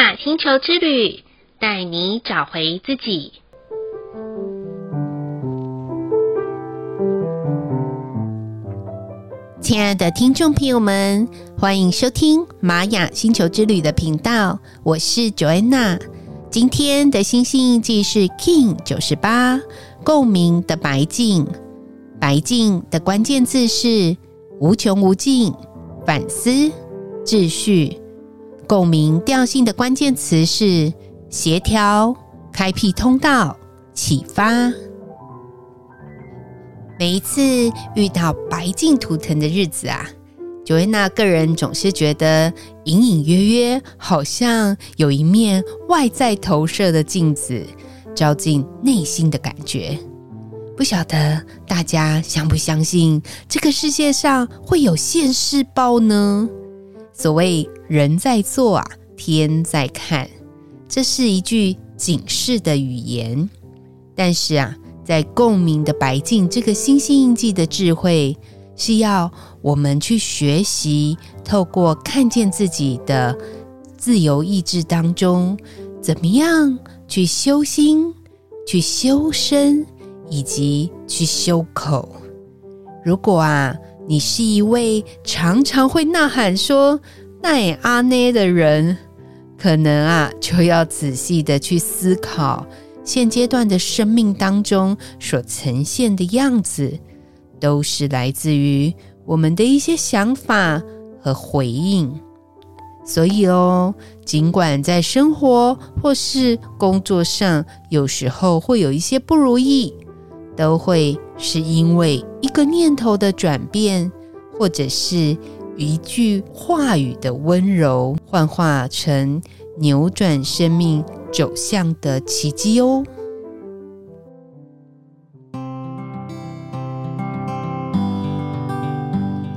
雅星球之旅，带你找回自己。亲爱的听众朋友们，欢迎收听玛雅星球之旅的频道，我是 Joanna。今天的星星印记是 King 九十八，共鸣的白镜。白镜的关键字是无穷无尽、反思、秩序。共鸣调性的关键词是协调、开辟通道、启发。每一次遇到白镜图腾的日子啊，Joanna 个人总是觉得隐隐约约，好像有一面外在投射的镜子，照进内心的感觉。不晓得大家相不相信，这个世界上会有现世报呢？所谓人在做啊，天在看，这是一句警示的语言。但是啊。在共鸣的白净这个星星印记的智慧，是要我们去学习，透过看见自己的自由意志当中，怎么样去修心、去修身以及去修口。如果啊，你是一位常常会呐喊说“奈阿内”的人，可能啊，就要仔细的去思考。现阶段的生命当中所呈现的样子，都是来自于我们的一些想法和回应。所以哦，尽管在生活或是工作上，有时候会有一些不如意，都会是因为一个念头的转变，或者是一句话语的温柔，幻化成扭转生命走向的奇迹哦。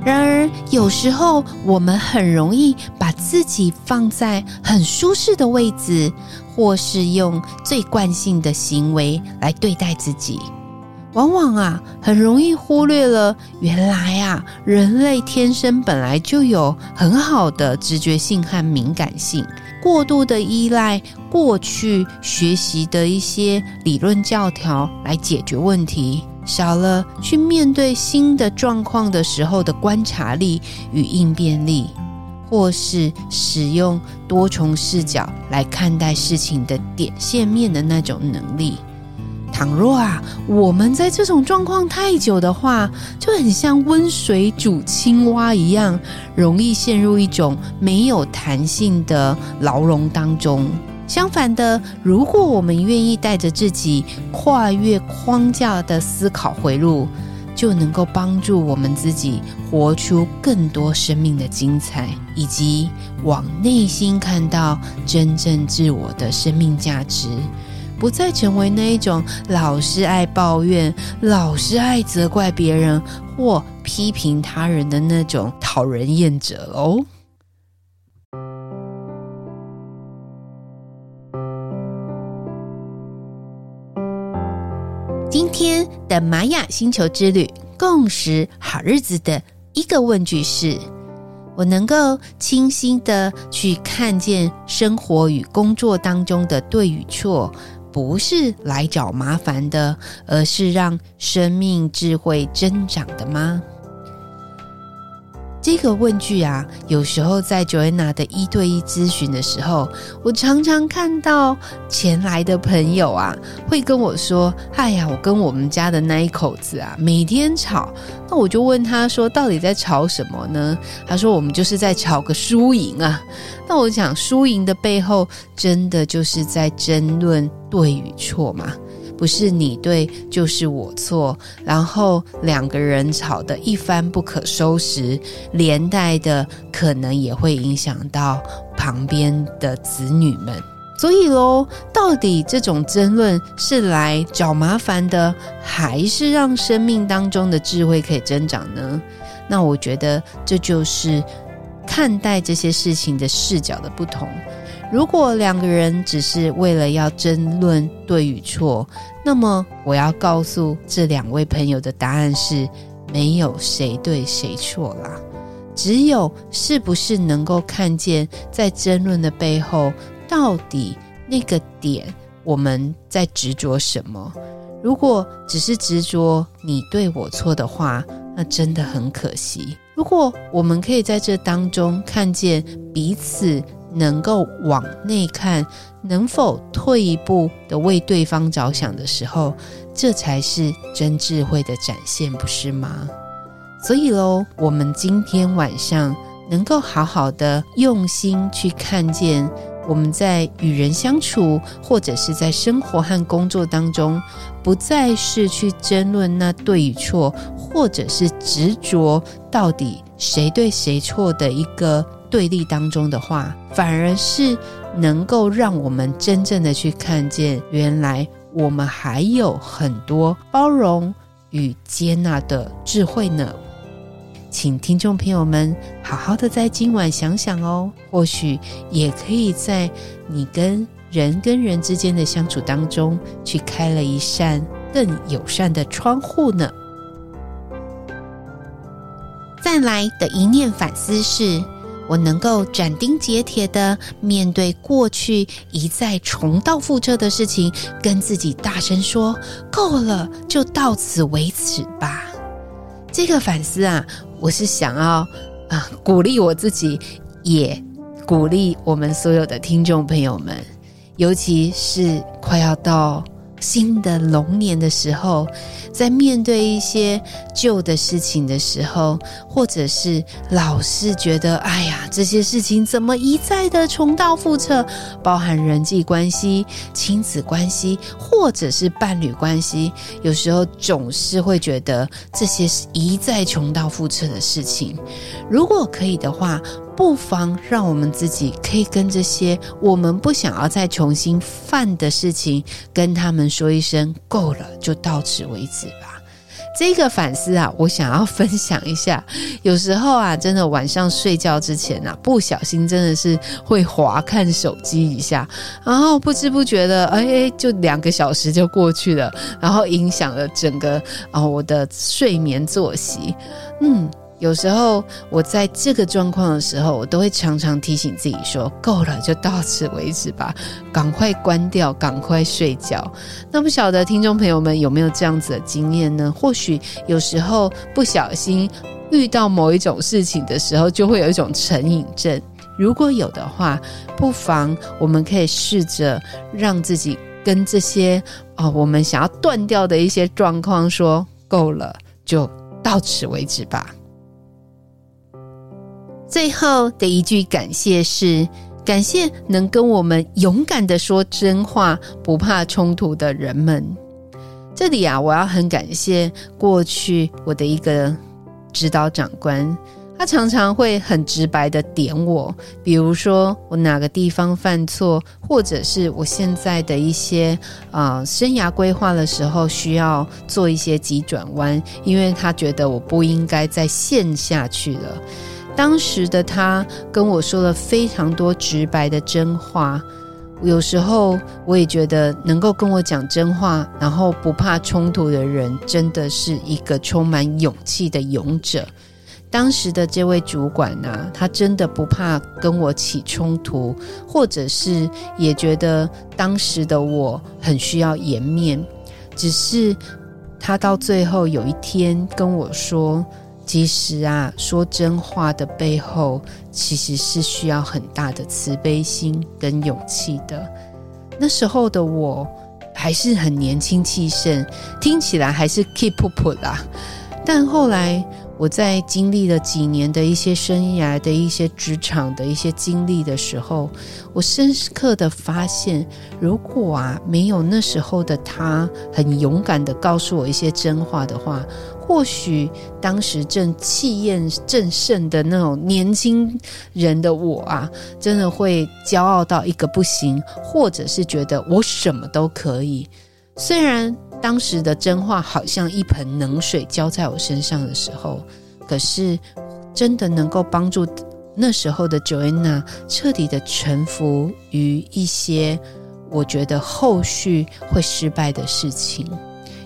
然而，有时候我们很容易把自己放在很舒适的位置，或是用最惯性的行为来对待自己。往往啊，很容易忽略了原来啊，人类天生本来就有很好的直觉性和敏感性。过度的依赖过去学习的一些理论教条来解决问题，少了去面对新的状况的时候的观察力与应变力，或是使用多重视角来看待事情的点线面的那种能力。倘若啊，我们在这种状况太久的话，就很像温水煮青蛙一样，容易陷入一种没有弹性的牢笼当中。相反的，如果我们愿意带着自己跨越框架的思考回路，就能够帮助我们自己活出更多生命的精彩，以及往内心看到真正自我的生命价值。不再成为那一种老是爱抱怨、老是爱责怪别人或批评他人的那种讨人厌者哦。今天的玛雅星球之旅共识好日子的一个问句是：我能够清晰地去看见生活与工作当中的对与错。不是来找麻烦的，而是让生命智慧增长的吗？这个问句啊，有时候在 Joanna 的一对一咨询的时候，我常常看到前来的朋友啊，会跟我说：“哎呀，我跟我们家的那一口子啊，每天吵。”那我就问他说：“到底在吵什么呢？”他说：“我们就是在吵个输赢啊。”那我想，输赢的背后，真的就是在争论对与错嘛？不是你对就是我错，然后两个人吵得一发不可收拾，连带的可能也会影响到旁边的子女们。所以喽，到底这种争论是来找麻烦的，还是让生命当中的智慧可以增长呢？那我觉得这就是看待这些事情的视角的不同。如果两个人只是为了要争论对与错，那么我要告诉这两位朋友的答案是：没有谁对谁错啦，只有是不是能够看见在争论的背后，到底那个点我们在执着什么？如果只是执着你对我错的话，那真的很可惜。如果我们可以在这当中看见彼此能够往内看，能否退一步的为对方着想的时候，这才是真智慧的展现，不是吗？所以喽，我们今天晚上能够好好的用心去看见，我们在与人相处，或者是在生活和工作当中，不再是去争论那对与错，或者是执着到底谁对谁错的一个对立当中的话，反而是能够让我们真正的去看见，原来我们还有很多包容与接纳的智慧呢。请听众朋友们好好的在今晚想想哦，或许也可以在你跟人跟人之间的相处当中，去开了一扇更友善的窗户呢。再来的一念反思是，我能够斩钉截铁的面对过去一再重蹈覆辙的事情，跟自己大声说：“够了，就到此为止吧。”这个反思啊。我是想要啊，鼓励我自己，也鼓励我们所有的听众朋友们，尤其是快要到新的龙年的时候，在面对一些旧的事情的时候，或者是老是觉得哎呀，这些事情怎么一再的重蹈覆辙，包含人际关系、亲子关系，或者是伴侣关系，有时候总是会觉得这些是一再重蹈覆辙的事情。如果可以的话，不妨让我们自己可以跟这些我们不想要再重新犯的事情，跟他们说一声够了，就到此为止吧。这个反思啊，我想要分享一下。有时候啊，真的晚上睡觉之前啊，不小心真的是会滑看手机一下，然后不知不觉的，哎，就两个小时就过去了，然后影响了整个啊、我的睡眠作息。嗯。有时候我在这个状况的时候，我都会常常提醒自己说：“够了，就到此为止吧，赶快关掉，赶快睡觉。”那不晓得听众朋友们有没有这样子的经验呢？或许有时候不小心遇到某一种事情的时候，就会有一种成瘾症。如果有的话，不妨我们可以试着让自己跟这些哦，我们想要断掉的一些状况说：“够了，就到此为止吧。”最后的一句感谢是：感谢能跟我们勇敢的说真话、不怕冲突的人们。这里啊，我要很感谢过去我的一个指导长官，他常常会很直白的点我，比如说我哪个地方犯错，或者是我现在的一些啊、生涯规划的时候需要做一些急转弯，因为他觉得我不应该再陷下去了。当时的他跟我说了非常多直白的真话，有时候我也觉得能够跟我讲真话，然后不怕冲突的人，真的是一个充满勇气的勇者。当时的这位主管呢、他真的不怕跟我起冲突，或者是也觉得当时的我很需要颜面，只是他到最后有一天跟我说。其实啊，说真话的背后，其实是需要很大的慈悲心跟勇气的。那时候的我还是很年轻气盛，听起来还是 keep up 啦。但后来我在经历了几年的一些生涯的一些职场的一些经历的时候，我深刻的发现，如果啊没有那时候的他很勇敢的告诉我一些真话的话。或许当时正气焰正盛的那种年轻人的我啊，真的会骄傲到一个不行，或者是觉得我什么都可以。虽然当时的真话好像一盆冷水浇在我身上的时候，可是真的能够帮助那时候的 Joanna 彻底的臣服于一些我觉得后续会失败的事情。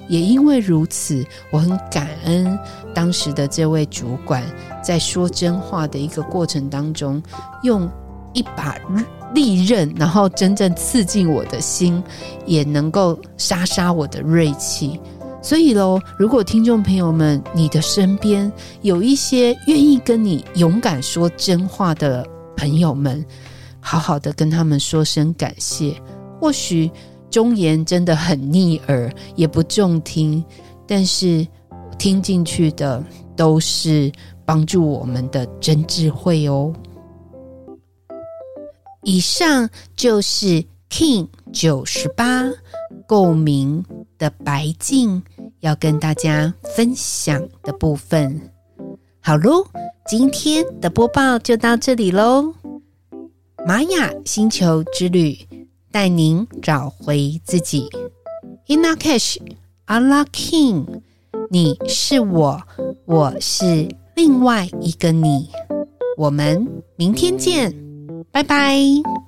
也因为如此，我很感恩当时的这位主管，在说真话的一个过程当中，用一把利刃，然后真正刺进我的心，也能够杀杀我的锐气。所以喽，如果听众朋友们，你的身边有一些愿意跟你勇敢说真话的朋友们，好好的跟他们说声感谢。或许忠言真的很逆耳，也不中听，但是听进去的都是帮助我们的真智慧哦。以上就是 King 九十八共鸣的白镜要跟大家分享的部分。好喽，今天的播报就到这里喽。玛雅星球之旅带您找回自己。Ina Cash Ala Kin，你是我，我是另外一个你。我们明天见。拜拜。